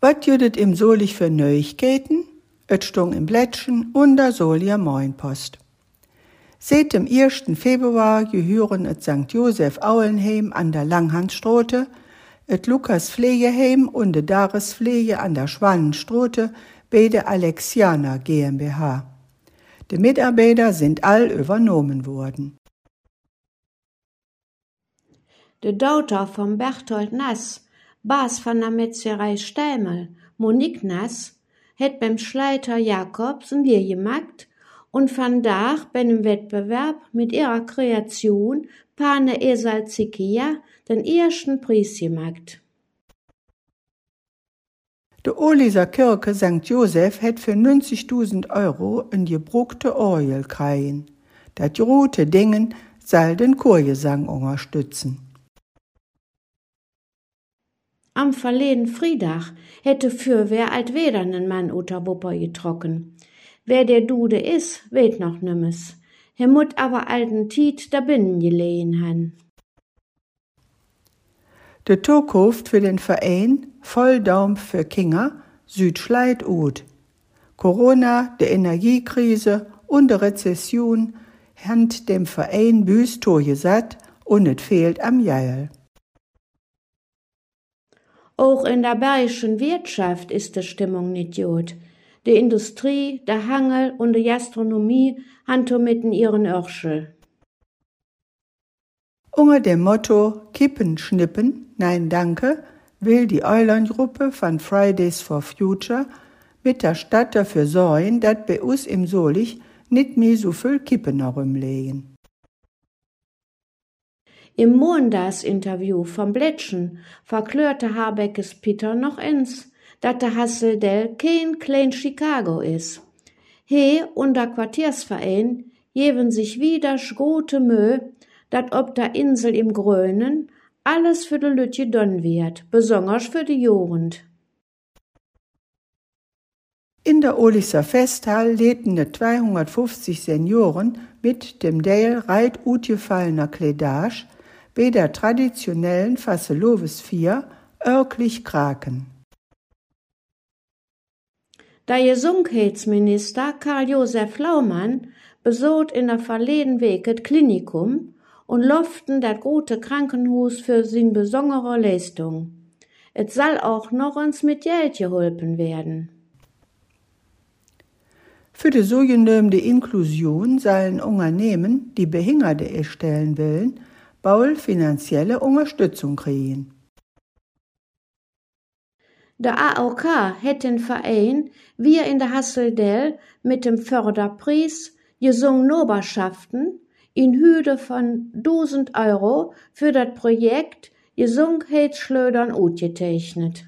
Wat jüdet im Solich für Neuigkeiten? Et stung im Blättchen und da soll Moinpost. Seit dem 1. Februar gehören et St. Josef Aulenheim an der Langhandstrote, et Lukas Pflegeheim und de Dares Pflege an der Schwannenstrote bei der Alexianer GmbH. Die Mitarbeiter sind all übernommen worden. De Dauter vom Berthold Nass, Bas von der Metzgerei Steimel, Monique Nass, het beim Schleiter Jakobs ein Bier gemacht und van Dach bei einem Wettbewerb mit ihrer Kreation Pane Esal Zikia den ersten Preis gemacht. De Oliser Kirke St. Joseph het für 90.000 Euro en gebruckte Orgel kreien. Dat rote Dingen soll den Chorgesang unterstützen. Am verleden Friedach hätte Fürwehr alt wedernen Mann unter Wupper getrocken. Wer der Dude is, weet noch nimmes. He mut aber alten Tiet da binnen gelehen han. De Tokuft für den Verein Volldaum für Kinder Südschleit ut. Corona, de Energiekrise und de Rezession hand dem Verein büs gesat und et fehlt am Jail. Auch in der bayerischen Wirtschaft ist die Stimmung nicht gut. Die Industrie, der Hangel und die Gastronomie han mitten ihren Örschel. Unter dem Motto Kippen schnippen, nein danke, will die Eulerngruppe von Fridays for Future mit der Stadt dafür sorgen, dass bei uns im Solich nicht mehr so viel Kippen herumlegen. Im Mondas-Interview vom Blättchen verklörte Habeckes Peter noch ins, dat der Hasseldell kein klein Chicago is. He und der Quartiersverein jewen sich wieder schrote Mö, dat ob der Insel im Grönen alles für de Lütje donn wird, besonders für die Jugend. In der Olisser Festhall lebten de 250 Senioren mit dem Dale reit utgefallener Kledage bei der traditionellen Fasseloves 4 örtlich Kraken. Der Gesundheitsminister Karl-Josef Laumann besot in der verleden Weg et Klinikum und loften dat gute Krankenhus für sin besondere Leistung. Et soll auch noch uns mit Geld geholpen werden. Für die sogenannte Inklusion sollen Unternehmen, die Behinderte erstellen wollen, baul finanzielle Unterstützung kriegen. Der AOK het den Verein wie in der Hasseldell mit dem Förderpreis gesungen Noberschaften in Hüde von 1000 Euro für das Projekt Gesundheitsschlödern utgetechnet.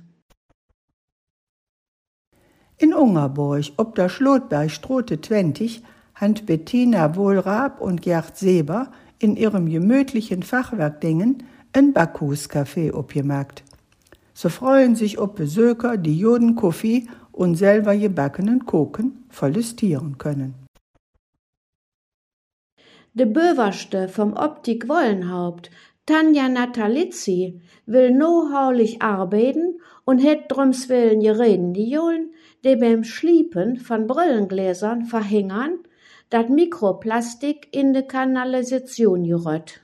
In Ungerburg ob der Schlotbergstrote 20 hand Bettina Wohlrab und Gerd Seber in ihrem gemütlichen Fachwerkdingen ein Backhuscafé opgemacht. So freuen sich ob Besucher, die Jodenkoffee und selber gebackenen Koken verlustieren können. De Böverste vom Optik Wollenhaupt, Tanja Natalizzi, will nohaulich arbeiten und het drums willen gereden die Jolen, die beim Schliepen von Brillengläsern verhängern, dat Mikroplastik in de Kanalisation gerött.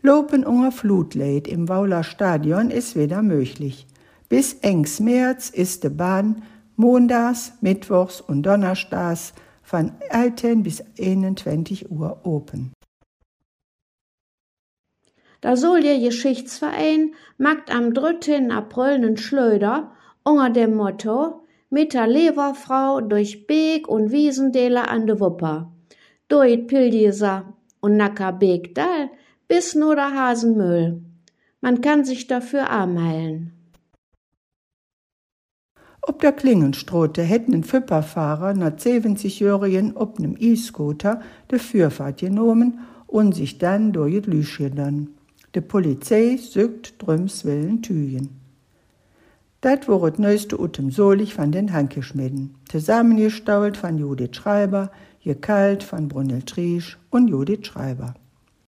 Lopen unger Flutleid im Wauler Stadion ist wieder möglich. Bis engs März ist de Bahn montags, mittwochs und donnerstags von 18 bis 21 Uhr open. Da soll der Geschichtsverein magt am 3. April nen Schlöder unter dem Motto mit der Leverfrau durch Beek und Wiesendeler an de Wupper. Durch Pildieser und Nacker Beek Dall bis nur der Hasenmüll. Man kann sich dafür anmelden. Ob der Klingenstrote hätten ein Füpperfahrer nach 70-Jährigen ob nem E-Scooter de Fürfahrt genommen und sich dann durch het Lüschedern. De Polizei sögt drüms willen Tügen. Dat war het neueste Utem Solich von den Hankeschmeden, zusammengestault von Judith Schreiber, gekalt von Brunel Triesch und Judith Schreiber.